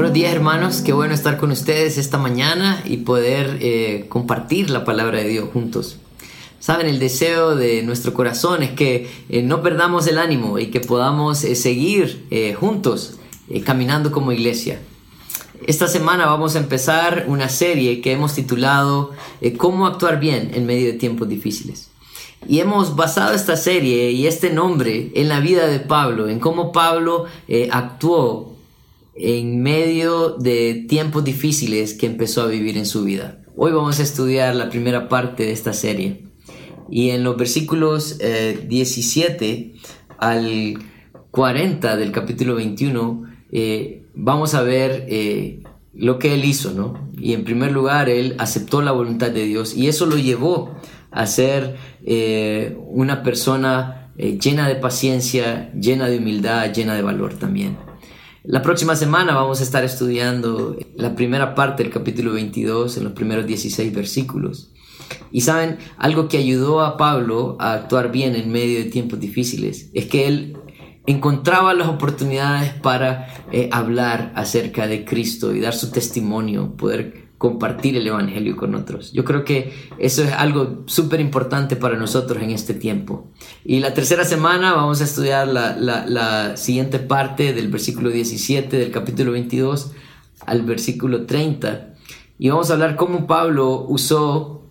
Buenos días hermanos, qué bueno estar con ustedes esta mañana y poder eh, compartir la palabra de Dios juntos. Saben, el deseo de nuestro corazón es que eh, no perdamos el ánimo y que podamos eh, seguir juntos caminando como iglesia. Esta semana vamos a empezar una serie que hemos titulado Cómo actuar bien en medio de tiempos difíciles. Y hemos basado esta serie y este nombre en la vida de Pablo, en cómo Pablo actuó en medio de tiempos difíciles que empezó a vivir en su vida. Hoy vamos a estudiar la primera parte de esta serie y en los versículos 17 eh, al 40 del capítulo 21 eh, vamos a ver eh, lo que él hizo, ¿no? Y en primer lugar, él aceptó la voluntad de Dios y eso lo llevó a ser una persona llena de paciencia, llena de humildad, llena de valor también. La próxima semana vamos a estar estudiando la primera parte del capítulo 22 en los primeros 16 versículos. Y saben, algo que ayudó a Pablo a actuar bien en medio de tiempos difíciles es que él encontraba las oportunidades para eh, hablar acerca de Cristo y dar su testimonio, poder compartir el Evangelio con otros. Yo creo que eso es algo súper importante para nosotros en este tiempo. Y la tercera semana vamos a estudiar la, siguiente parte del versículo 17 del capítulo 22 al versículo 30. Y vamos a hablar cómo Pablo usó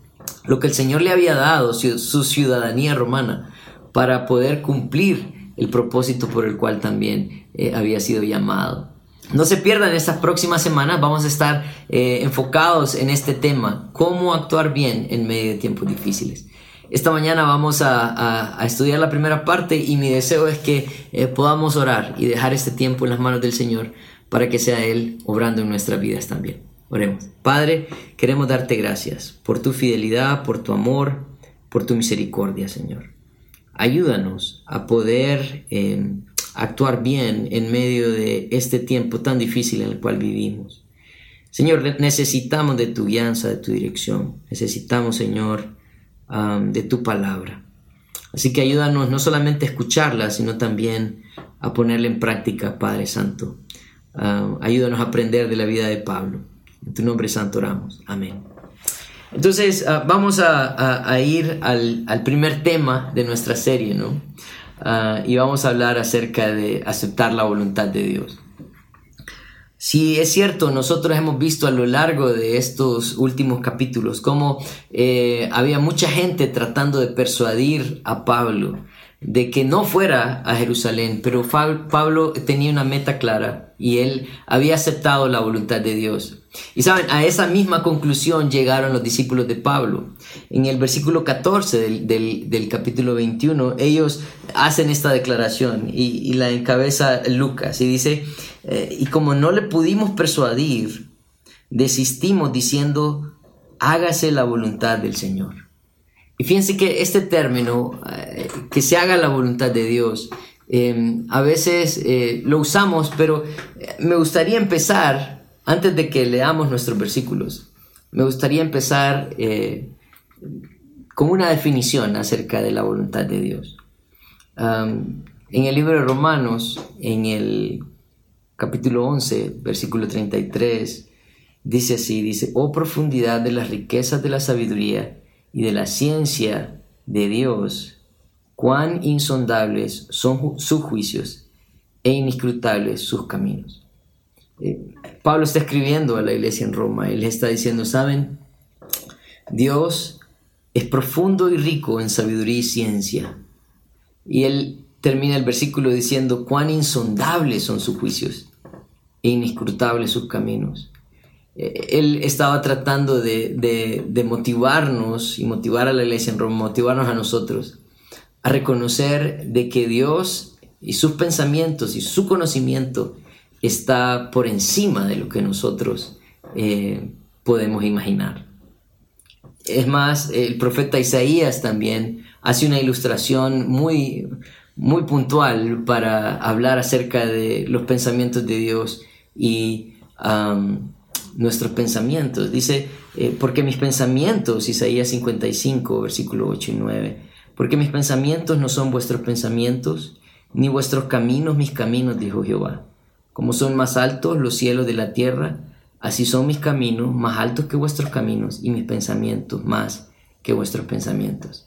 lo que el Señor le había dado, su ciudadanía romana, para poder cumplir el propósito por el cual también eh, había sido llamado. No se pierdan estas próximas semanas, vamos a estar eh, enfocados en este tema, cómo actuar bien en medio de tiempos difíciles. Esta mañana vamos a, estudiar la primera parte y mi deseo es que eh, podamos orar y dejar este tiempo en las manos del Señor para que sea Él obrando en nuestras vidas también. Oremos. Padre, queremos darte gracias por tu fidelidad, por tu amor, por tu misericordia, Señor. Ayúdanos a poder eh, actuar bien en medio de este tiempo tan difícil en el cual vivimos. Señor, necesitamos de tu guianza, de tu dirección. Necesitamos, Señor, de tu palabra. Así que ayúdanos no solamente a escucharla, sino también a ponerla en práctica, Padre Santo. ayúdanos a aprender de la vida de Pablo. En tu nombre santo oramos. Amén. Entonces, ah, vamos a, ir al, al, primer tema de nuestra serie, ¿no? Ah, y vamos a hablar acerca de aceptar la voluntad de Dios. Si es cierto, nosotros hemos visto a lo largo de estos últimos capítulos cómo eh, había mucha gente tratando de persuadir a Pablo de que no fuera a Jerusalén, pero Pablo tenía una meta clara y él había aceptado la voluntad de Dios. Y saben, a esa misma conclusión llegaron los discípulos de Pablo. En el versículo 14 del, capítulo 21, ellos hacen esta declaración y, la encabeza Lucas y dice, eh, y como no le pudimos persuadir, desistimos diciendo, hágase la voluntad del Señor. Y fíjense que este término, eh, que se haga la voluntad de Dios, eh, a veces lo usamos, pero me gustaría empezar, antes de que leamos nuestros versículos, me gustaría empezar con una definición acerca de la voluntad de Dios. en el libro de Romanos, en el capítulo 11, versículo 33, dice así, dice, oh profundidad de las riquezas de la sabiduría, y de la ciencia de Dios, cuán insondables son sus juicios e inescrutables sus caminos. Eh, Pablo está escribiendo a la iglesia en Roma, él está diciendo, ¿saben? Dios es profundo y rico en sabiduría y ciencia. Y él termina el versículo diciendo, cuán insondables son sus juicios e inescrutables sus caminos. Eh, él estaba tratando de, motivarnos y motivar a la iglesia en Roma, motivarnos a nosotros a reconocer de que Dios y sus pensamientos y su conocimiento está por encima de lo que nosotros eh, podemos imaginar. Es más, el profeta Isaías también hace una ilustración muy, muy puntual para hablar acerca de los pensamientos de Dios y nuestros pensamientos. Dice, eh, porque mis pensamientos, Isaías 55, versículo 8 y 9, porque mis pensamientos no son vuestros pensamientos, ni vuestros caminos mis caminos, dijo Jehová. Como son más altos los cielos de la tierra, así son mis caminos más altos que vuestros caminos y mis pensamientos más que vuestros pensamientos.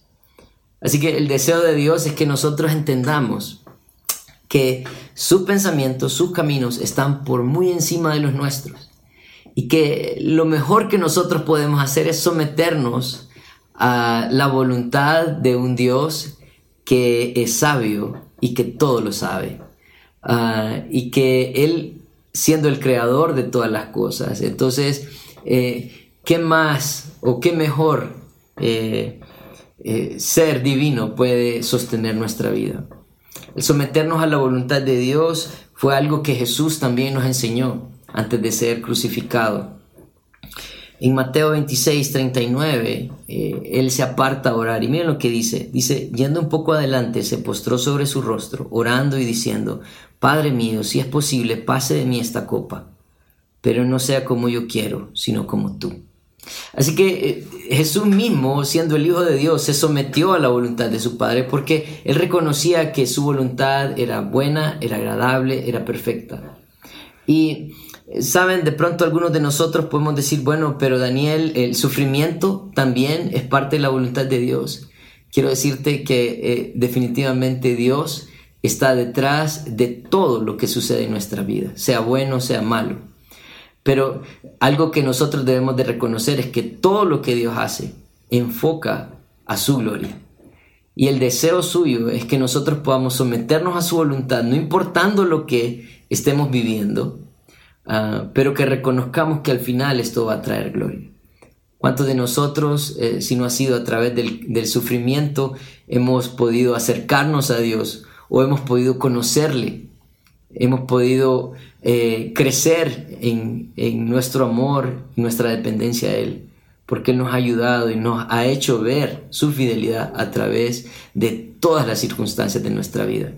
Así que el deseo de Dios es que nosotros entendamos que sus pensamientos, sus caminos están por muy encima de los nuestros y que lo mejor que nosotros podemos hacer es someternos a la voluntad de un Dios que es sabio y que todo lo sabe. Y que Él, siendo el creador de todas las cosas, entonces, eh, ¿qué más o qué mejor eh, eh, ser divino puede sostener nuestra vida? El someternos a la voluntad de Dios fue algo que Jesús también nos enseñó antes de ser crucificado. En Mateo 26, 39, eh, él se aparta a orar y miren lo que dice. Dice, yendo un poco adelante, se postró sobre su rostro, orando y diciendo, Padre mío, si es posible, pase de mí esta copa, pero no sea como yo quiero, sino como tú. Así que eh, Jesús mismo, siendo el Hijo de Dios, se sometió a la voluntad de su Padre porque él reconocía que su voluntad era buena, era agradable, era perfecta. Y Saben, de pronto algunos de nosotros podemos decir, bueno, pero Daniel, el sufrimiento también es parte de la voluntad de Dios. Quiero decirte que eh, definitivamente Dios está detrás de todo lo que sucede en nuestra vida, sea bueno, sea malo. Pero algo que nosotros debemos de reconocer es que todo lo que Dios hace enfoca a su gloria. Y el deseo suyo es que nosotros podamos someternos a su voluntad, no importando lo que estemos viviendo, Ah, pero que reconozcamos que al final esto va a traer gloria. ¿Cuántos de nosotros, eh, si no ha sido a través del, sufrimiento, hemos podido acercarnos a Dios o hemos podido conocerle? Hemos podido eh, crecer en, en nuestro amor, nuestra dependencia a Él, porque Él nos ha ayudado y nos ha hecho ver su fidelidad a través de todas las circunstancias de nuestra vida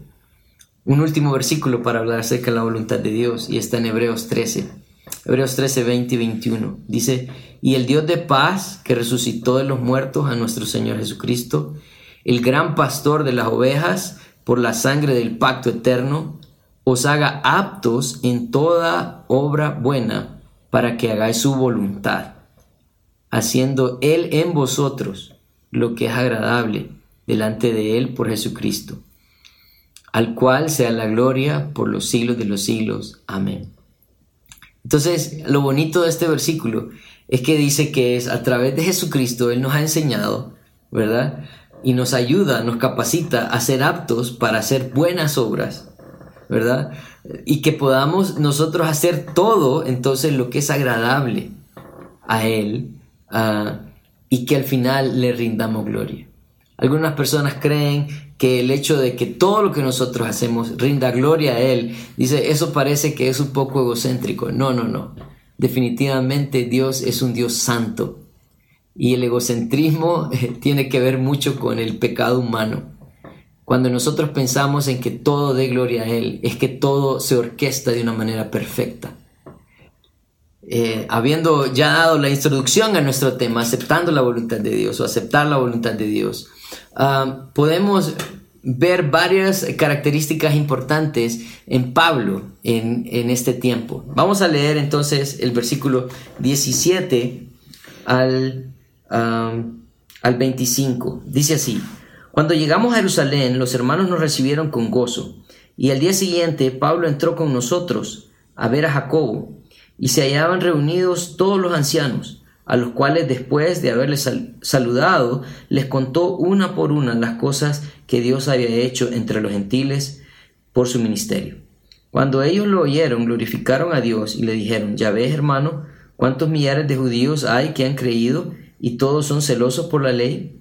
un último versículo para hablar acerca de la voluntad de Dios y está en Hebreos 13. Hebreos 13, 20 y 21. Dice, y el Dios de paz que resucitó de los muertos a nuestro Señor Jesucristo, el gran pastor de las ovejas, por la sangre del pacto eterno, os haga aptos en toda obra buena para que hagáis su voluntad, haciendo Él en vosotros lo que es agradable delante de Él por Jesucristo al cual sea la gloria por los siglos de los siglos. Amén. Entonces, lo bonito de este versículo es que dice que es a través de Jesucristo, Él nos ha enseñado, ¿verdad? Y nos ayuda, nos capacita a ser aptos para hacer buenas obras, ¿verdad? Y que podamos nosotros hacer todo, entonces, lo que es agradable a Él ah, y que al final le rindamos gloria. Algunas personas creen que el hecho de que todo lo que nosotros hacemos rinda gloria a Él, dice, eso parece que es un poco egocéntrico. No, no, no. Definitivamente Dios es un Dios santo. Y el egocentrismo eh, tiene que ver mucho con el pecado humano. Cuando nosotros pensamos en que todo dé gloria a Él, es que todo se orquesta de una manera perfecta. Eh, habiendo ya dado la introducción a nuestro tema, aceptando la voluntad de Dios o aceptar la voluntad de Dios, Ah, podemos ver varias características importantes en Pablo en, este tiempo. Vamos a leer entonces el versículo 17 al, al 25. Dice así, cuando llegamos a Jerusalén, los hermanos nos recibieron con gozo, y al día siguiente Pablo entró con nosotros a ver a Jacobo, y se hallaban reunidos todos los ancianos a los cuales después de haberles saludado, les contó una por una las cosas que Dios había hecho entre los gentiles por su ministerio. Cuando ellos lo oyeron, glorificaron a Dios y le dijeron, ya ves hermano, cuántos millares de judíos hay que han creído y todos son celosos por la ley.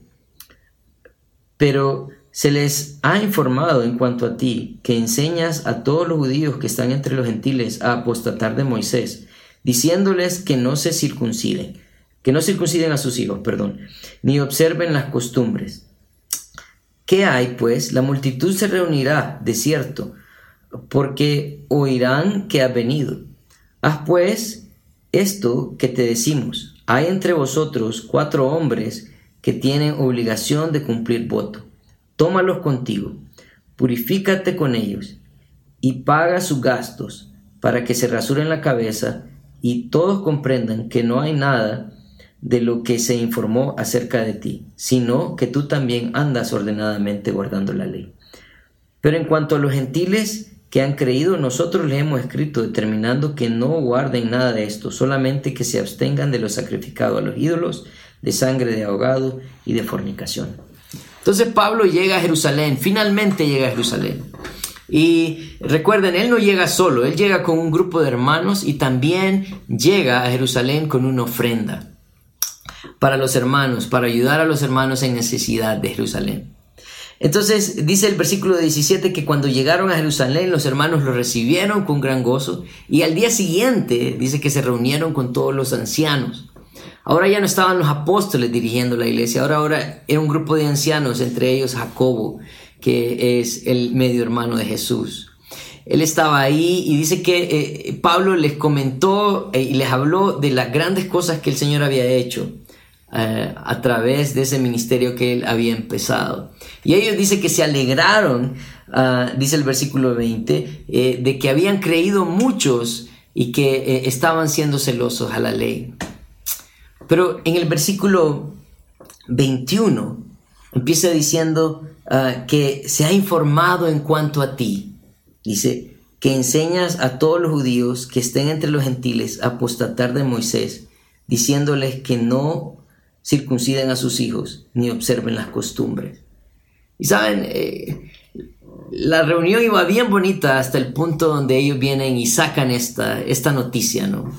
Pero se les ha informado en cuanto a ti que enseñas a todos los judíos que están entre los gentiles a apostatar de Moisés, diciéndoles que no se circunciden que no circunciden a sus hijos, perdón, ni observen las costumbres. ¿Qué hay, pues? La multitud se reunirá, de cierto, porque oirán que has venido. Haz pues esto que te decimos. Hay entre vosotros cuatro hombres que tienen obligación de cumplir voto. Tómalos contigo, purifícate con ellos y paga sus gastos, para que se rasuren la cabeza y todos comprendan que no hay nada de lo que se informó acerca de ti, sino que tú también andas ordenadamente guardando la ley. Pero en cuanto a los gentiles que han creído, nosotros les hemos escrito determinando que no guarden nada de esto, solamente que se abstengan de lo sacrificado a los ídolos, de sangre de ahogado y de fornicación. Entonces Pablo llega a Jerusalén, finalmente llega a Jerusalén. Y recuerden, él no llega solo, él llega con un grupo de hermanos y también llega a Jerusalén con una ofrenda para los hermanos, para ayudar a los hermanos en necesidad de Jerusalén. Entonces dice el versículo 17 que cuando llegaron a Jerusalén los hermanos lo recibieron con gran gozo y al día siguiente dice que se reunieron con todos los ancianos. Ahora ya no estaban los apóstoles dirigiendo la iglesia, ahora, ahora era un grupo de ancianos, entre ellos Jacobo, que es el medio hermano de Jesús. Él estaba ahí y dice que eh, Pablo les comentó eh, y les habló de las grandes cosas que el Señor había hecho. Eh, a través de ese ministerio que él había empezado. Y ellos dice que se alegraron, ah, dice el versículo 20, eh, de que habían creído muchos y que estaban siendo celosos a la ley. Pero en el versículo 21 empieza diciendo ah, que se ha informado en cuanto a ti. Dice que enseñas a todos los judíos que estén entre los gentiles a apostatar de Moisés, diciéndoles que no circunciden a sus hijos ni observen las costumbres. Y saben, eh, la reunión iba bien bonita hasta el punto donde ellos vienen y sacan esta, esta noticia, ¿no?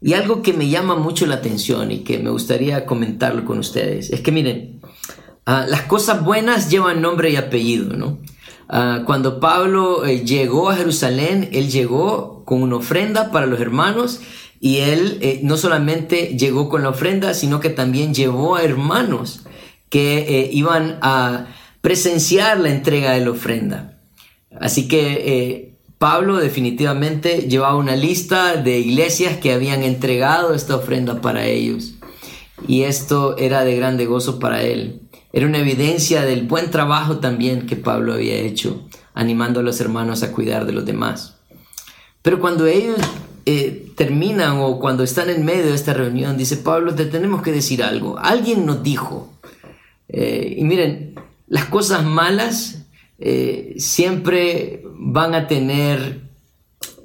Y algo que me llama mucho la atención y que me gustaría comentarlo con ustedes es que miren, ah, las cosas buenas llevan nombre y apellido, ¿no? Ah, cuando Pablo eh, llegó a Jerusalén, él llegó con una ofrenda para los hermanos y él eh, no solamente llegó con la ofrenda, sino que también llevó a hermanos que eh, iban a presenciar la entrega de la ofrenda. Así que Pablo definitivamente llevaba una lista de iglesias que habían entregado esta ofrenda para ellos. Y esto era de grande gozo para él. Era una evidencia del buen trabajo también que Pablo había hecho, animando a los hermanos a cuidar de los demás. Pero cuando ellos eh, terminan o cuando están en medio de esta reunión, dice Pablo, te tenemos que decir algo. Alguien nos dijo. Eh, y miren, las cosas malas eh, siempre van a tener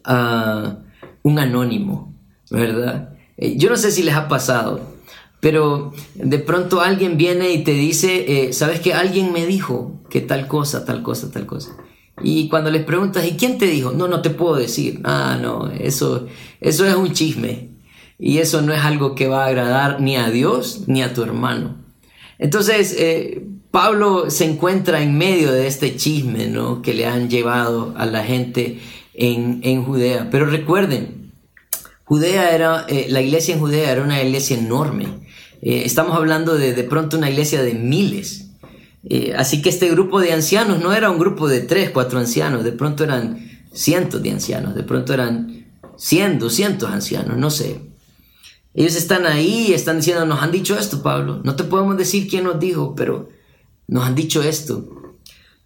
uh, un anónimo, ¿verdad? yo no sé si les ha pasado, pero de pronto alguien viene y te dice, ¿sabes que alguien me dijo que tal cosa, tal cosa, tal cosa? Y cuando les preguntas, ¿y quién te dijo? No, no te puedo decir. Ah, no, eso, eso es un chisme. Y eso no es algo que va a agradar ni a Dios ni a tu hermano. Entonces, eh, Pablo se encuentra en medio de este chisme ¿no? que le han llevado a la gente en, Judea. Pero recuerden, Judea era, eh, la iglesia en Judea era una iglesia enorme. Eh, estamos hablando de de pronto una iglesia de miles. Eh, así que este grupo de ancianos no era un grupo de tres, cuatro ancianos, de pronto eran cientos de ancianos, de pronto eran cien, doscientos ancianos, no sé. Ellos están ahí están diciendo, nos han dicho esto, Pablo. No te podemos decir quién nos dijo, pero nos han dicho esto.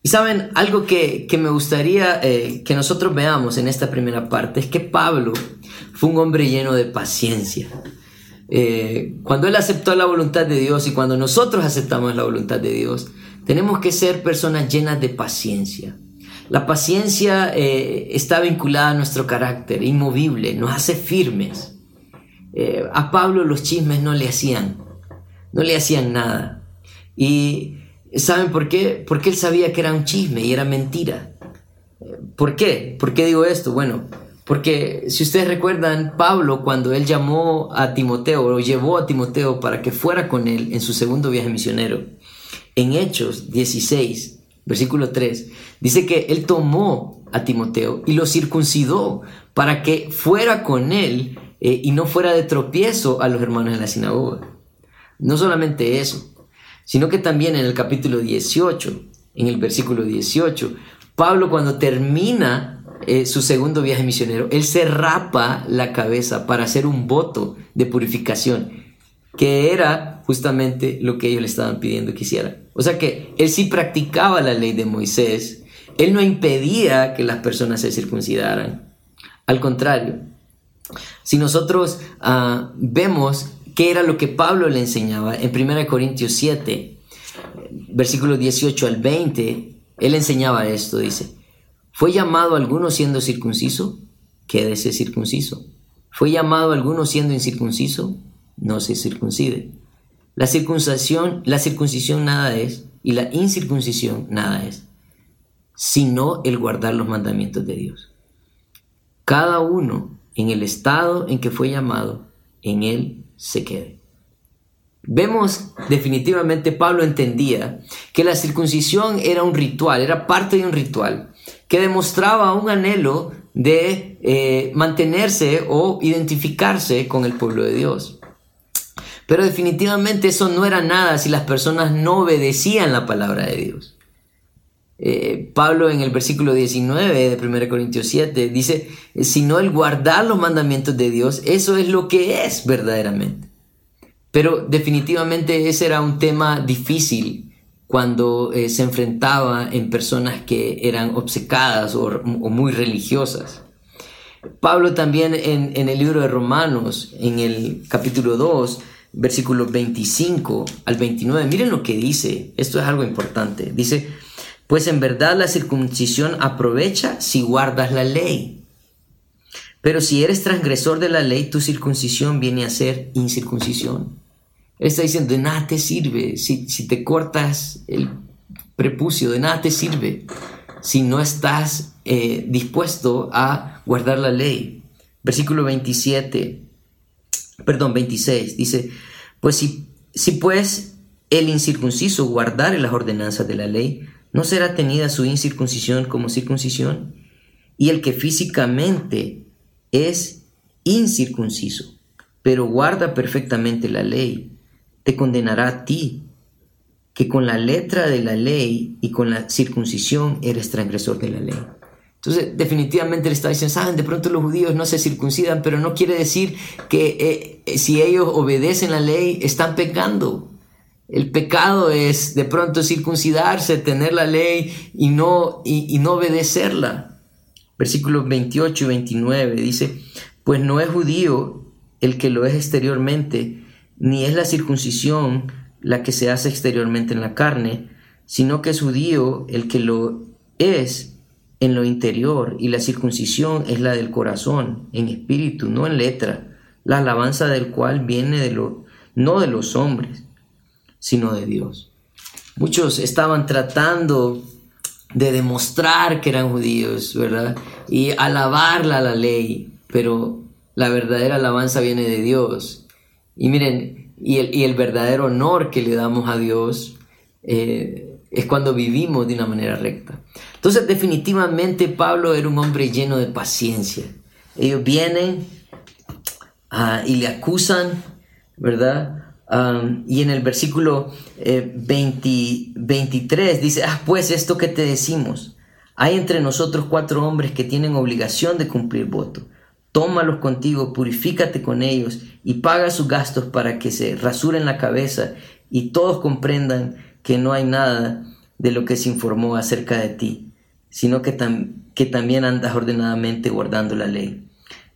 Y saben, algo que, me gustaría eh, que nosotros veamos en esta primera parte es que Pablo fue un hombre lleno de paciencia. Eh, cuando él aceptó la voluntad de Dios y cuando nosotros aceptamos la voluntad de Dios, tenemos que ser personas llenas de paciencia. La paciencia eh, está vinculada a nuestro carácter, inmovible, nos hace firmes. A Pablo los chismes no le hacían, no le hacían nada. Y ¿saben por qué? Porque él sabía que era un chisme y era mentira. ¿Por qué? ¿Por qué digo esto? Bueno, porque si ustedes recuerdan, Pablo cuando él llamó a Timoteo o llevó a Timoteo para que fuera con él en su segundo viaje misionero, en Hechos 16, versículo 3, dice que él tomó a Timoteo y lo circuncidó para que fuera con él eh, y no fuera de tropiezo a los hermanos en la sinagoga. No solamente eso, sino que también en el capítulo 18, en el versículo 18, Pablo cuando termina eh, su segundo viaje misionero, él se rapa la cabeza para hacer un voto de purificación que era justamente lo que ellos le estaban pidiendo que hiciera. O sea que él sí practicaba la ley de Moisés, él no impedía que las personas se circuncidaran, Al contrario, si nosotros ah, vemos qué era lo que Pablo le enseñaba en 1 Corintios 7, versículos 18 al 20, él enseñaba esto, dice, ¿fue llamado alguno siendo circunciso? Quédese circunciso. ¿Fue llamado alguno siendo incircunciso? No se circuncide. La circuncisión, la circuncisión nada es y la incircuncisión nada es, sino el guardar los mandamientos de Dios. Cada uno en el estado en que fue llamado, en él se quede. Vemos definitivamente Pablo entendía que la circuncisión era un ritual, era parte de un ritual que demostraba un anhelo de eh, mantenerse o identificarse con el pueblo de Dios. Pero definitivamente eso no era nada si las personas no obedecían la palabra de Dios. Eh, Pablo en el versículo 19 de 1 Corintios 7 dice, sino el guardar los mandamientos de Dios, eso es lo que es verdaderamente. Pero definitivamente ese era un tema difícil cuando eh, se enfrentaba en personas que eran obcecadas o, muy religiosas. Pablo también en, en, el libro de Romanos, en el capítulo 2, versículos 25 al 29, miren lo que dice, esto es algo importante, dice, pues en verdad la circuncisión aprovecha si guardas la ley. Pero si eres transgresor de la ley, tu circuncisión viene a ser incircuncisión. Él está diciendo, de nada te sirve si, si te cortas el prepucio, de nada te sirve si no estás eh, dispuesto a guardar la ley. Versículo 27, perdón, 26, dice, pues si, si pues el incircunciso guardare las ordenanzas de la ley, ¿No será tenida su incircuncisión como circuncisión? Y el que físicamente es incircunciso, pero guarda perfectamente la ley, te condenará a ti, que con la letra de la ley y con la circuncisión eres transgresor de la ley. Entonces, definitivamente le está diciendo, saben, de pronto los judíos no se circuncidan, pero no quiere decir que eh, si ellos obedecen la ley, están pecando. El pecado es de pronto circuncidarse, tener la ley y no, y, no obedecerla. Versículos 28 y 29 dice, pues no es judío el que lo es exteriormente, ni es la circuncisión la que se hace exteriormente en la carne, sino que es judío el que lo es en lo interior, y la circuncisión es la del corazón, en espíritu, no en letra, la alabanza del cual viene de lo, no de los hombres sino de Dios. Muchos estaban tratando de demostrar que eran judíos, ¿verdad? Y alabarla la ley, pero la verdadera alabanza viene de Dios. Y miren, y el, verdadero honor que le damos a Dios eh, es cuando vivimos de una manera recta. Entonces definitivamente Pablo era un hombre lleno de paciencia. Ellos vienen ah, y le acusan, ¿verdad? Y en el versículo 23 eh, dice, ah, pues esto que te decimos, hay entre nosotros cuatro hombres que tienen obligación de cumplir voto. Tómalos contigo, purifícate con ellos y paga sus gastos para que se rasuren la cabeza y todos comprendan que no hay nada de lo que se informó acerca de ti, sino que, que también andas ordenadamente guardando la ley.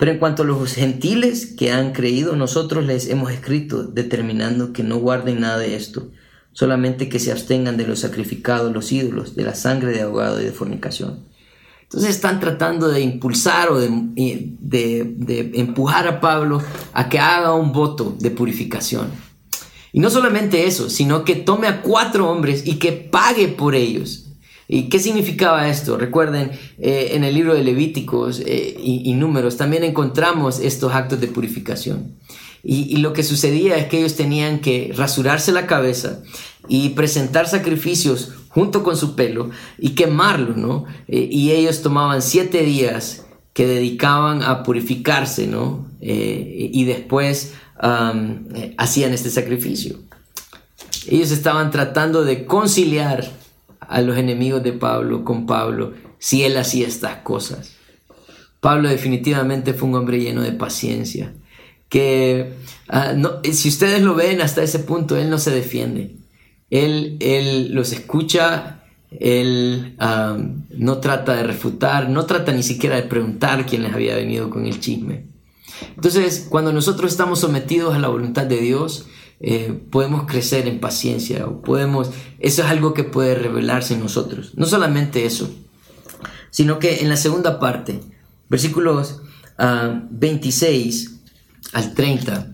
Pero en cuanto a los gentiles que han creído, nosotros les hemos escrito determinando que no guarden nada de esto, solamente que se abstengan de los sacrificados, los ídolos, de la sangre de ahogado y de fornicación. Entonces están tratando de impulsar o de, de, empujar a Pablo a que haga un voto de purificación. Y no solamente eso, sino que tome a cuatro hombres y que pague por ellos. ¿Y qué significaba esto? Recuerden, eh, en el libro de Levíticos eh, y, Números también encontramos estos actos de purificación. Y, lo que sucedía es que ellos tenían que rasurarse la cabeza y presentar sacrificios junto con su pelo y quemarlo, ¿no? Eh, y ellos tomaban siete días que dedicaban a purificarse, ¿no? y después hacían este sacrificio. Ellos estaban tratando de conciliar a los enemigos de Pablo con Pablo si él hacía estas cosas. Pablo definitivamente fue un hombre lleno de paciencia, que ah, si ustedes lo ven hasta ese punto, él no se defiende. Él, él los escucha Él no trata de refutar, no trata ni siquiera de preguntar quién les había venido con el chisme. Entonces, cuando nosotros estamos sometidos a la voluntad de Dios, eh, podemos crecer en paciencia, o podemos, eso es algo que puede revelarse en nosotros. No solamente eso, sino que en la segunda parte, versículos 26 ah, al 30,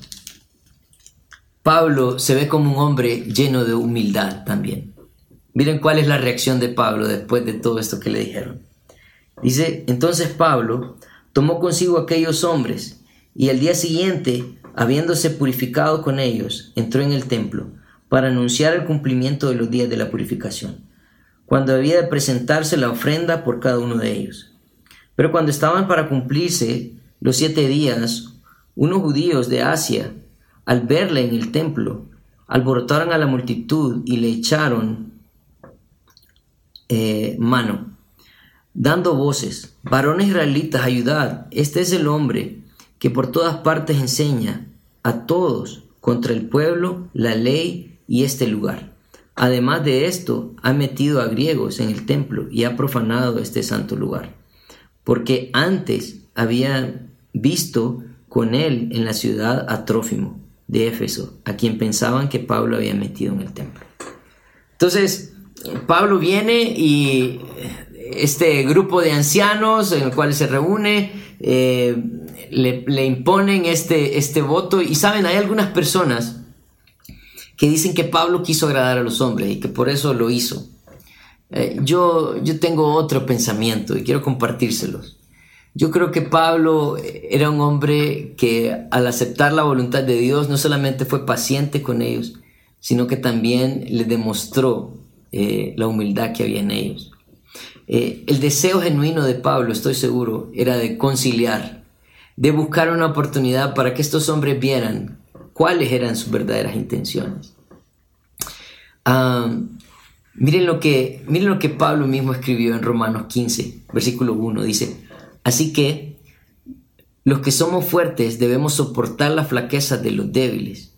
Pablo se ve como un hombre lleno de humildad también. Miren cuál es la reacción de Pablo después de todo esto que le dijeron. Dice, entonces Pablo tomó consigo aquellos hombres y al día siguiente, habiéndose purificado con ellos, entró en el templo para anunciar el cumplimiento de los días de la purificación, cuando había de presentarse la ofrenda por cada uno de ellos. Pero cuando estaban para cumplirse los siete días, unos judíos de Asia, al verle en el templo, alborotaron a la multitud y le echaron eh, mano, dando voces, varones israelitas, ayudad, este es el hombre que por todas partes enseña a todos contra el pueblo, la ley y este lugar. Además de esto, ha metido a griegos en el templo y ha profanado este santo lugar, porque antes había visto con él en la ciudad a Trófimo de Éfeso, a quien pensaban que Pablo había metido en el templo. Entonces, Pablo viene y este grupo de ancianos en el cual se reúne eh, le, imponen este, este voto y saben, hay algunas personas que dicen que Pablo quiso agradar a los hombres y que por eso lo hizo. Eh, yo, yo tengo otro pensamiento y quiero compartírselos. Yo creo que Pablo era un hombre que al aceptar la voluntad de Dios no solamente fue paciente con ellos, sino que también le demostró eh, la humildad que había en ellos. Eh, el deseo genuino de Pablo, estoy seguro, era de conciliar, de buscar una oportunidad para que estos hombres vieran cuáles eran sus verdaderas intenciones. miren, lo que, miren lo que Pablo mismo escribió en Romanos 15, versículo 1, dice, así que los que somos fuertes debemos soportar la flaqueza de los débiles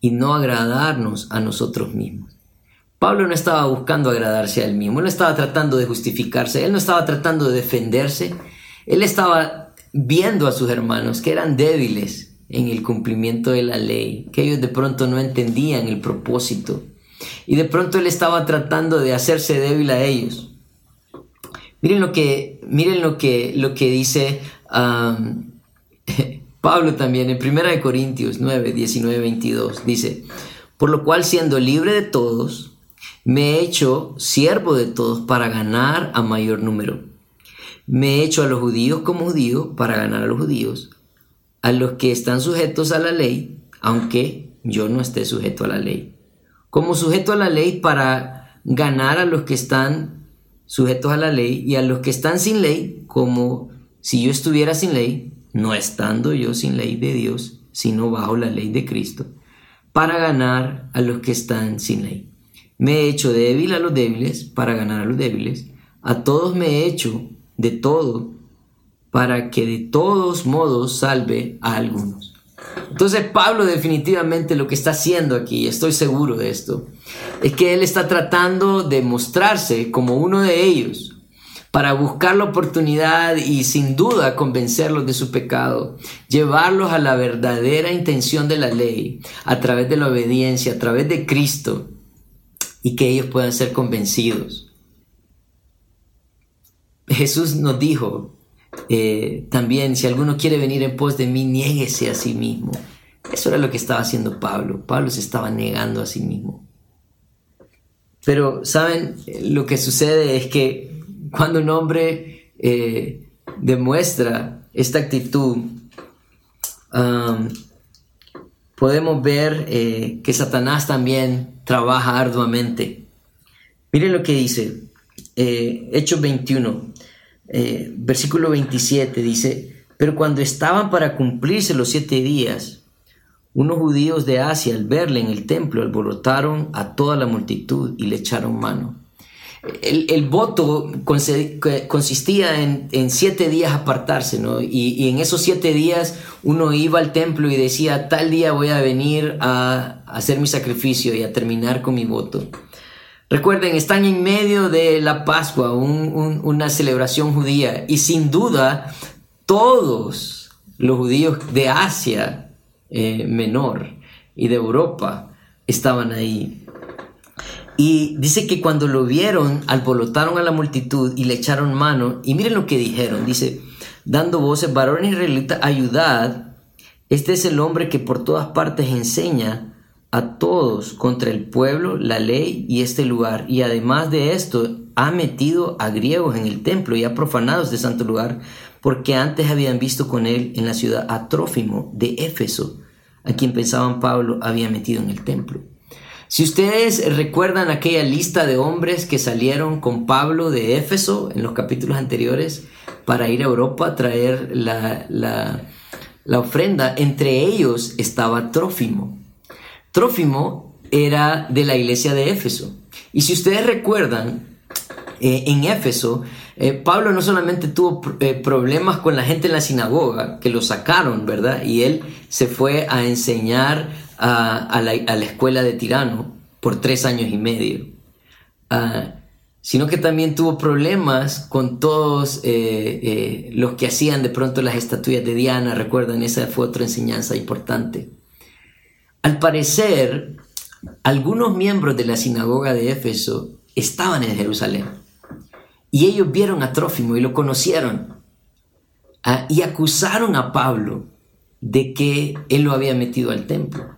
y no agradarnos a nosotros mismos. Pablo no estaba buscando agradarse a él mismo, él no estaba tratando de justificarse, él no estaba tratando de defenderse, él estaba viendo a sus hermanos que eran débiles en el cumplimiento de la ley, que ellos de pronto no entendían el propósito y de pronto él estaba tratando de hacerse débil a ellos. Miren lo que, miren lo que, lo que dice Pablo también en 1 Corintios 9, 19, 22. Dice, por lo cual siendo libre de todos, me he hecho siervo de todos para ganar a mayor número. Me he hecho a los judíos como judío para ganar a los judíos, a los que están sujetos a la ley, aunque yo no esté sujeto a la ley. Como sujeto a la ley para ganar a los que están sujetos a la ley y a los que están sin ley, como si yo estuviera sin ley, no estando yo sin ley de Dios, sino bajo la ley de Cristo, para ganar a los que están sin ley. Me he hecho débil a los débiles para ganar a los débiles. A todos me he hecho de todo para que de todos modos salve a algunos. Entonces Pablo definitivamente lo que está haciendo aquí, estoy seguro de esto, es que él está tratando de mostrarse como uno de ellos para buscar la oportunidad y sin duda convencerlos de su pecado, llevarlos a la verdadera intención de la ley, a través de la obediencia, a través de Cristo, y que ellos puedan ser convencidos. Jesús nos dijo eh, también, si alguno quiere venir en pos de mí, niéguese a sí mismo. Eso era lo que estaba haciendo Pablo. Pablo se estaba negando a sí mismo. Pero, ¿saben? Lo que sucede es que cuando un hombre eh, demuestra esta actitud, podemos ver eh, que Satanás también trabaja arduamente. Miren lo que dice, Hechos 21, eh, versículo 27, dice, pero cuando estaban para cumplirse los siete días, unos judíos de Asia al verle en el templo alborotaron a toda la multitud y le echaron mano el, voto consistía en, siete días apartarse. Y, en esos siete días uno iba al templo y decía, tal día voy a venir a, hacer mi sacrificio y a terminar con mi voto. Recuerden, están en medio de la Pascua, una celebración judía, y sin duda todos los judíos de Asia eh, Menor y de Europa estaban ahí. Y dice que cuando lo vieron, alborotaron a la multitud y le echaron mano. Y miren lo que dijeron. Dice, dando voces, varones israelitas, ayudad. Este es el hombre que por todas partes enseña a todos contra el pueblo, la ley y este lugar. Y además de esto, ha metido a griegos en el templo y ha profanado este santo lugar, porque antes habían visto con él en la ciudad a Trófimo de Éfeso, a quien pensaban Pablo había metido en el templo. Si ustedes recuerdan aquella lista de hombres que salieron con Pablo de Éfeso en los capítulos anteriores para ir a Europa a traer la, la ofrenda, entre ellos estaba Trófimo. Trófimo era de la iglesia de Éfeso. Y si ustedes recuerdan, eh, en Éfeso, eh, Pablo no solamente tuvo eh, problemas con la gente en la sinagoga, que lo sacaron, ¿verdad? Y él se fue a enseñar a, la, escuela de Tirano por tres años y medio. Ah, sino que también tuvo problemas con todos los que hacían de pronto las estatuillas de Diana, recuerdan, esa fue otra enseñanza importante. Al parecer, algunos miembros de la sinagoga de Éfeso estaban en Jerusalén y ellos vieron a Trófimo y lo conocieron ah, y acusaron a Pablo de que él lo había metido al templo.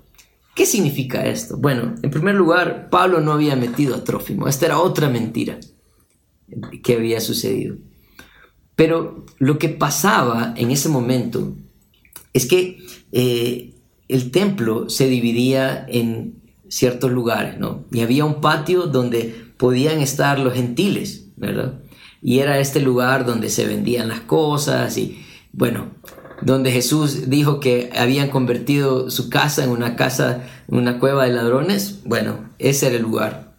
¿Qué significa esto? Bueno, en primer lugar, Pablo no había metido a Trófimo. Esta era otra mentira que había sucedido. Pero lo que pasaba en ese momento es que eh, el templo se dividía en ciertos lugares, ¿no? Y había un patio donde podían estar los gentiles, ¿verdad? Y era este lugar donde se vendían las cosas y, bueno, donde Jesús dijo que habían convertido su casa en una casa, una cueva de ladrones, bueno, ese era el lugar.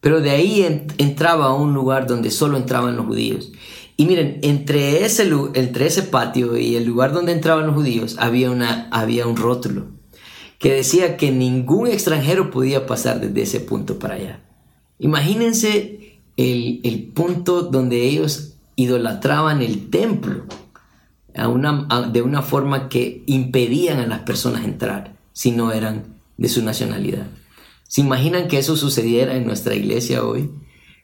Pero de ahí entraba a un lugar donde solo entraban los judíos. Y miren, entre ese, entre ese patio y el lugar donde entraban los judíos había, una, había un rótulo que decía que ningún extranjero podía pasar desde ese punto para allá. Imagínense el, punto donde ellos idolatraban el templo de una forma que impedían a las personas entrar si no eran de su nacionalidad. ¿Se imaginan que eso sucediera en nuestra iglesia hoy?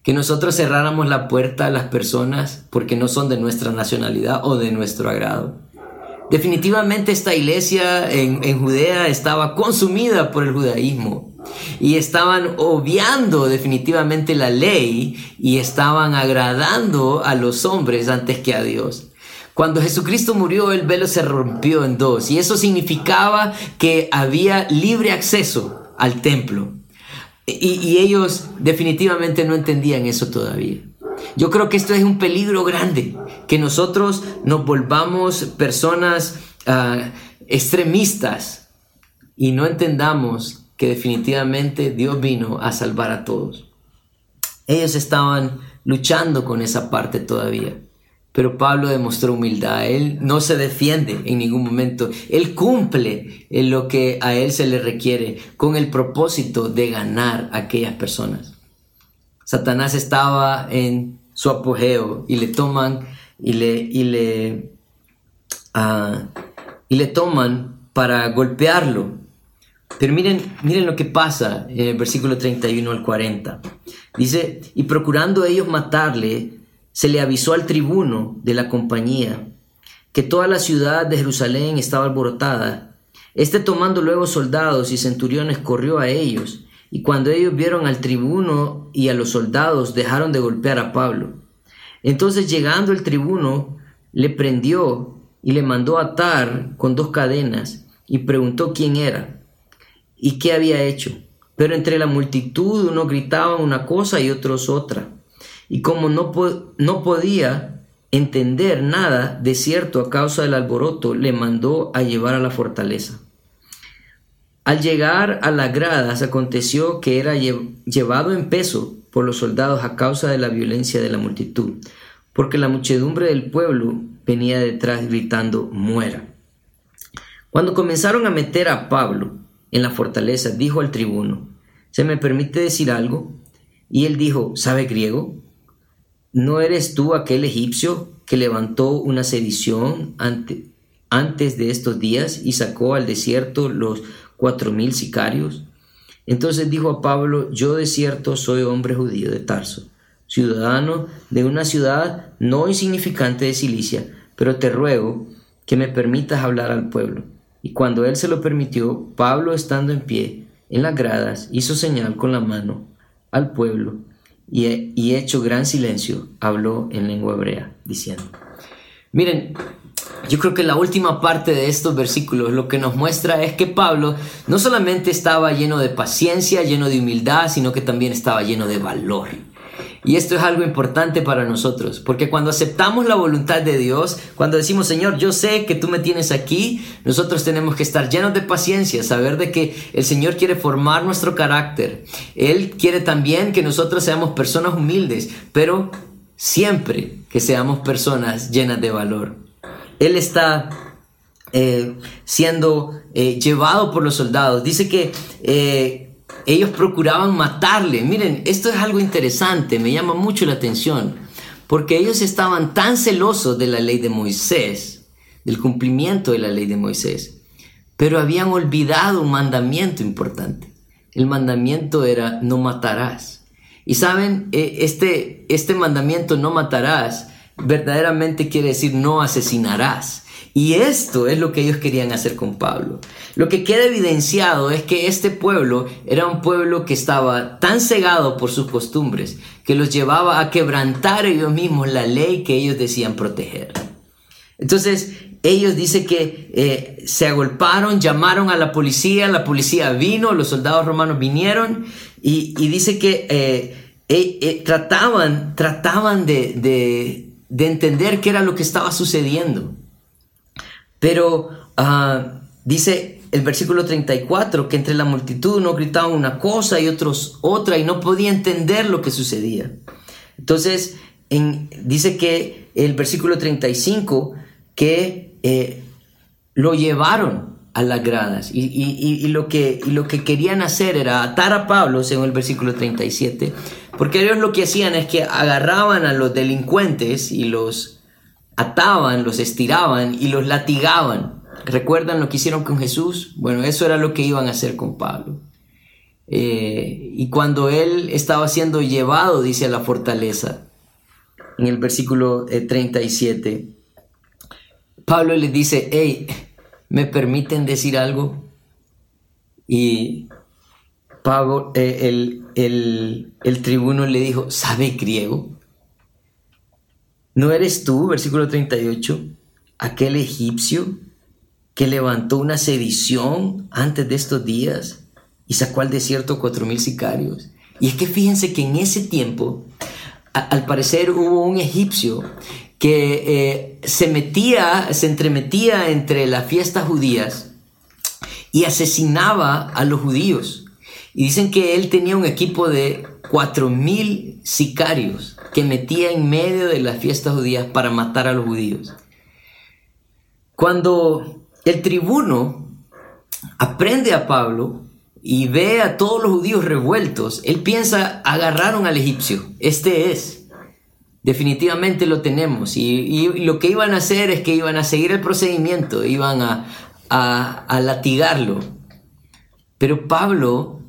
Que nosotros cerráramos la puerta a las personas porque no son de nuestra nacionalidad o de nuestro agrado. Definitivamente esta iglesia en, Judea estaba consumida por el judaísmo y estaban obviando definitivamente la ley y estaban agradando a los hombres antes que a Dios. Cuando Jesucristo murió, el velo se rompió en dos y eso significaba que había libre acceso al templo. y ellos definitivamente no entendían eso todavía. Yo creo que esto es un peligro grande, que nosotros nos volvamos personas ah, extremistas y no entendamos que definitivamente Dios vino a salvar a todos. Ellos estaban luchando con esa parte todavía. Pero Pablo demostró humildad. Él no se defiende en ningún momento. Él cumple en lo que a él se le requiere con el propósito de ganar a aquellas personas. Satanás estaba en su apogeo y le toman y le, y le, ah, y le toman para golpearlo. Pero miren, miren lo que pasa en el versículo 31 al 40. Dice, y procurando ellos matarle, se le avisó al tribuno de la compañía que toda la ciudad de Jerusalén estaba alborotada. Este tomando luego soldados y centuriones corrió a ellos y cuando ellos vieron al tribuno y a los soldados, dejaron de golpear a Pablo. Entonces llegando el tribuno, le prendió y le mandó atar con dos cadenas y preguntó quién era y qué había hecho. Pero entre la multitud unos gritaban una cosa y otros otra. Y como no, no podía entender nada de cierto a causa del alboroto, le mandó a llevar a la fortaleza. Al llegar a las gradas aconteció que era llevado en peso por los soldados a causa de la violencia de la multitud, porque la muchedumbre del pueblo venía detrás gritando muera. Cuando comenzaron a meter a Pablo en la fortaleza, dijo al tribuno, ¿se me permite decir algo? Y él dijo, ¿sabe griego? ¿No eres tú aquel egipcio que levantó una sedición antes de estos días y sacó al desierto los cuatro mil sicarios? Entonces dijo a Pablo, yo de cierto soy hombre judío de Tarso, ciudadano de una ciudad no insignificante de Cilicia, pero te ruego que me permitas hablar al pueblo. Y cuando él se lo permitió, Pablo estando en pie en las gradas hizo señal con la mano al pueblo y, hecho gran silencio, habló en lengua hebrea, diciendo. Miren, yo creo que la última parte de estos versículos lo que nos muestra es que Pablo no solamente estaba lleno de paciencia, lleno de humildad, sino que también estaba lleno de valor. Y esto es algo importante para nosotros, porque cuando aceptamos la voluntad de Dios, cuando decimos, Señor, yo sé que tú me tienes aquí, nosotros tenemos que estar llenos de paciencia, saber de que el Señor quiere formar nuestro carácter. Él quiere también que nosotros seamos personas humildes, pero siempre que seamos personas llenas de valor. Él está eh, siendo eh, llevado por los soldados. Dice que eh, ellos procuraban matarle. Miren, esto es algo interesante, me llama mucho la atención, porque ellos estaban tan celosos de la ley de Moisés, del cumplimiento de la ley de Moisés, pero habían olvidado un mandamiento importante. El mandamiento era no matarás. Y saben, este, este mandamiento no matarás verdaderamente quiere decir no asesinarás. Y esto es lo que ellos querían hacer con Pablo. Lo que queda evidenciado es que este pueblo era un pueblo que estaba tan cegado por sus costumbres que los llevaba a quebrantar ellos mismos la ley que ellos decían proteger. Entonces, ellos dicen que eh, se agolparon, llamaron a la policía, la policía vino, los soldados romanos vinieron y, dice que eh, eh, trataban, trataban de entender qué era lo que estaba sucediendo. Pero ah, dice el versículo 34 que entre la multitud uno gritaban una cosa y otros otra y no podía entender lo que sucedía. Entonces, dice que el versículo 35 que eh, lo llevaron a las gradas y, lo que, y lo que querían hacer era atar a Pablo, según el versículo 37, porque ellos lo que hacían es que agarraban a los delincuentes y los ataban, los estiraban y los latigaban. ¿Recuerdan lo que hicieron con Jesús? Bueno, eso era lo que iban a hacer con Pablo. Eh, y cuando él estaba siendo llevado, dice a la fortaleza, en el versículo 37, eh, Pablo le dice, hey, ¿me permiten decir algo? Y Pablo, eh, el, el, el tribuno le dijo, ¿sabe griego? ¿No eres tú, versículo 38, aquel egipcio que levantó una sedición antes de estos días y sacó al desierto cuatro mil sicarios? Y es que fíjense que en ese tiempo, al parecer hubo un egipcio que eh, se metía, se entremetía entre las fiestas judías y asesinaba a los judíos. Y dicen que él tenía un equipo de cuatro mil sicarios que metía en medio de las fiestas judías para matar a los judíos. Cuando el tribuno aprende a Pablo y ve a todos los judíos revueltos, él piensa, agarraron al egipcio, este es. Definitivamente lo tenemos. Y, lo que iban a hacer es que iban a seguir el procedimiento, iban a, a latigarlo. Pero Pablo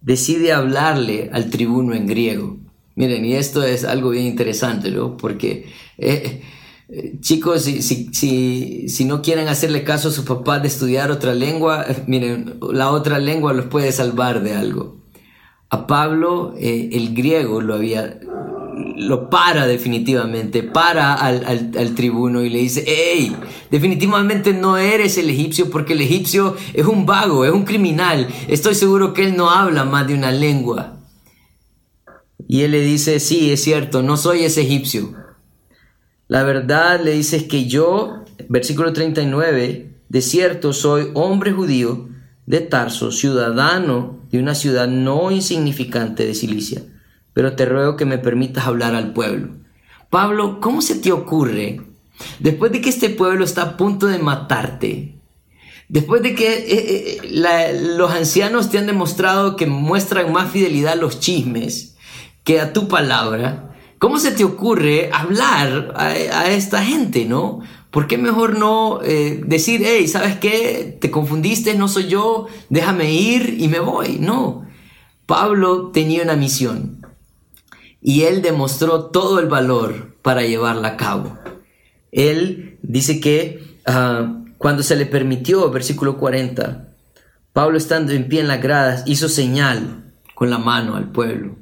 decide hablarle al tribuno en griego. Miren, y esto es algo bien interesante, ¿no? Porque, eh, eh, chicos, si, si, si, no quieren hacerle caso a sus papás de estudiar otra lengua, miren, la otra lengua los puede salvar de algo. A Pablo, eh, el griego lo había, lo para definitivamente, para al, al, tribuno y le dice, hey, definitivamente no eres el egipcio porque el egipcio es un vago, es un criminal. Estoy seguro que él no habla más de una lengua. Y él le dice, sí, es cierto, no soy ese egipcio. La verdad le dice que yo, versículo 39, de cierto soy hombre judío de Tarso, ciudadano de una ciudad no insignificante de Cilicia, pero te ruego que me permitas hablar al pueblo. Pablo, ¿cómo se te ocurre, después de que este pueblo está a punto de matarte, después de que eh, eh, los ancianos te han demostrado que muestran más fidelidad a los chismes, que a tu palabra, ¿cómo se te ocurre hablar a, esta gente, no? ¿Por qué mejor no eh, decir, hey, ¿sabes qué? Te confundiste, no soy yo, déjame ir y me voy? No. Pablo tenía una misión y él demostró todo el valor para llevarla a cabo. Él dice que ah, cuando se le permitió, versículo 40, Pablo estando en pie en las gradas hizo señal con la mano al pueblo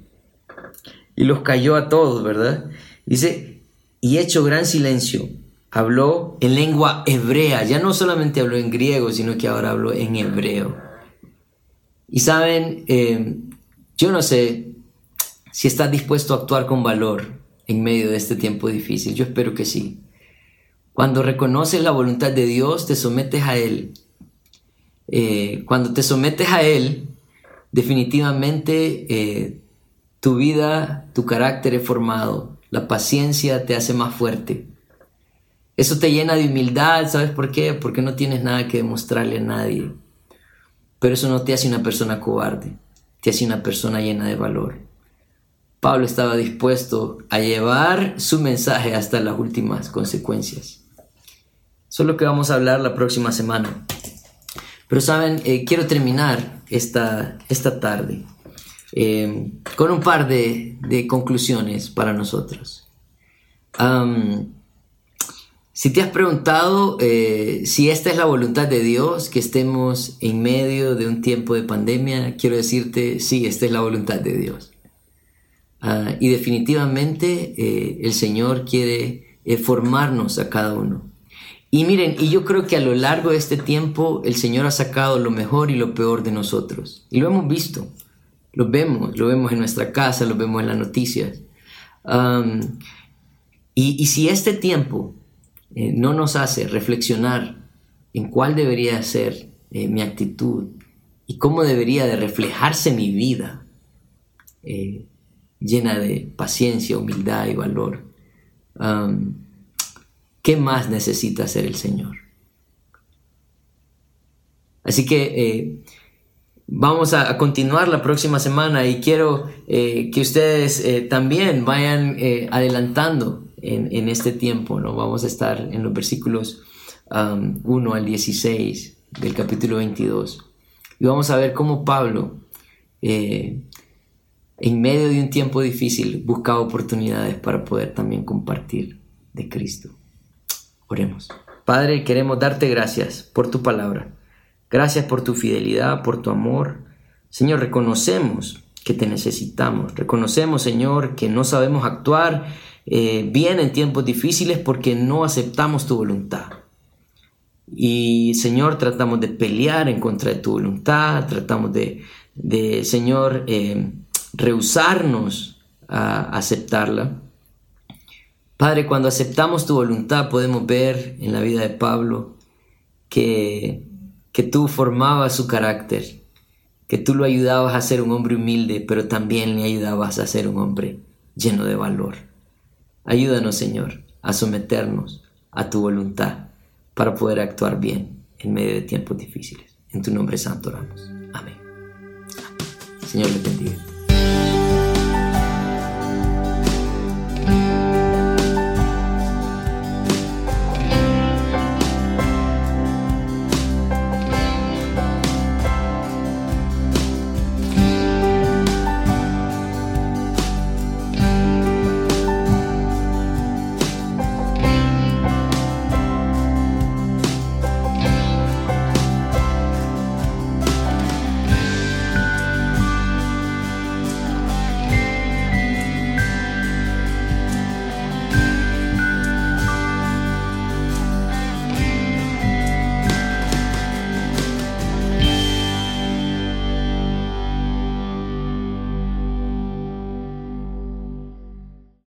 y los cayó a todos, ¿verdad? Dice, y hecho gran silencio, habló en lengua hebrea, ya no solamente habló en griego, sino que ahora habló en hebreo. Y saben, eh, yo no sé si estás dispuesto a actuar con valor en medio de este tiempo difícil, yo espero que sí. Cuando reconoces la voluntad de Dios, te sometes a Él. Eh, cuando te sometes a Él, definitivamente eh, tu vida, tu carácter es formado, la paciencia te hace más fuerte. Eso te llena de humildad, ¿sabes por qué? Porque no tienes nada que demostrarle a nadie. Pero eso no te hace una persona cobarde, te hace una persona llena de valor. Pablo estaba dispuesto a llevar su mensaje hasta las últimas consecuencias. Eso es lo que vamos a hablar la próxima semana. Pero saben, eh, quiero terminar esta, esta tarde eh, con un par de, conclusiones para nosotros. si te has preguntado eh, si esta es la voluntad de Dios, que estemos en medio de un tiempo de pandemia, quiero decirte, sí, esta es la voluntad de Dios. Ah, y definitivamente eh, el Señor quiere formarnos a cada uno. Y miren, y yo creo que a lo largo de este tiempo el Señor ha sacado lo mejor y lo peor de nosotros. Y lo hemos visto. Lo vemos, lo vemos en nuestra casa, lo vemos en las noticias. y, si este tiempo eh, no nos hace reflexionar en cuál debería ser eh, mi actitud y cómo debería de reflejarse mi vida eh, llena de paciencia, humildad y valor, ¿qué más necesita hacer el Señor? Así que Vamos a, continuar la próxima semana y quiero eh, que ustedes eh, también vayan eh, adelantando en, este tiempo. ¿no? Vamos a estar en los versículos 1 al 16 del capítulo 22. Y vamos a ver cómo Pablo, en medio de un tiempo difícil, buscaba oportunidades para poder también compartir de Cristo. Oremos. Padre, queremos darte gracias por tu palabra. Gracias por tu fidelidad, por tu amor. Señor, reconocemos que te necesitamos. Reconocemos, Señor, que no sabemos actuar eh, bien en tiempos difíciles porque no aceptamos tu voluntad. Y, Señor, tratamos de pelear en contra de tu voluntad, tratamos de, Señor, eh, rehusarnos a aceptarla. Padre, cuando aceptamos tu voluntad podemos ver en la vida de Pablo que que tú formabas su carácter, que tú lo ayudabas a ser un hombre humilde, pero también le ayudabas a ser un hombre lleno de valor. Ayúdanos, Señor, a someternos a tu voluntad para poder actuar bien en medio de tiempos difíciles. En tu nombre santo oramos. Amén. Señor, le bendiga.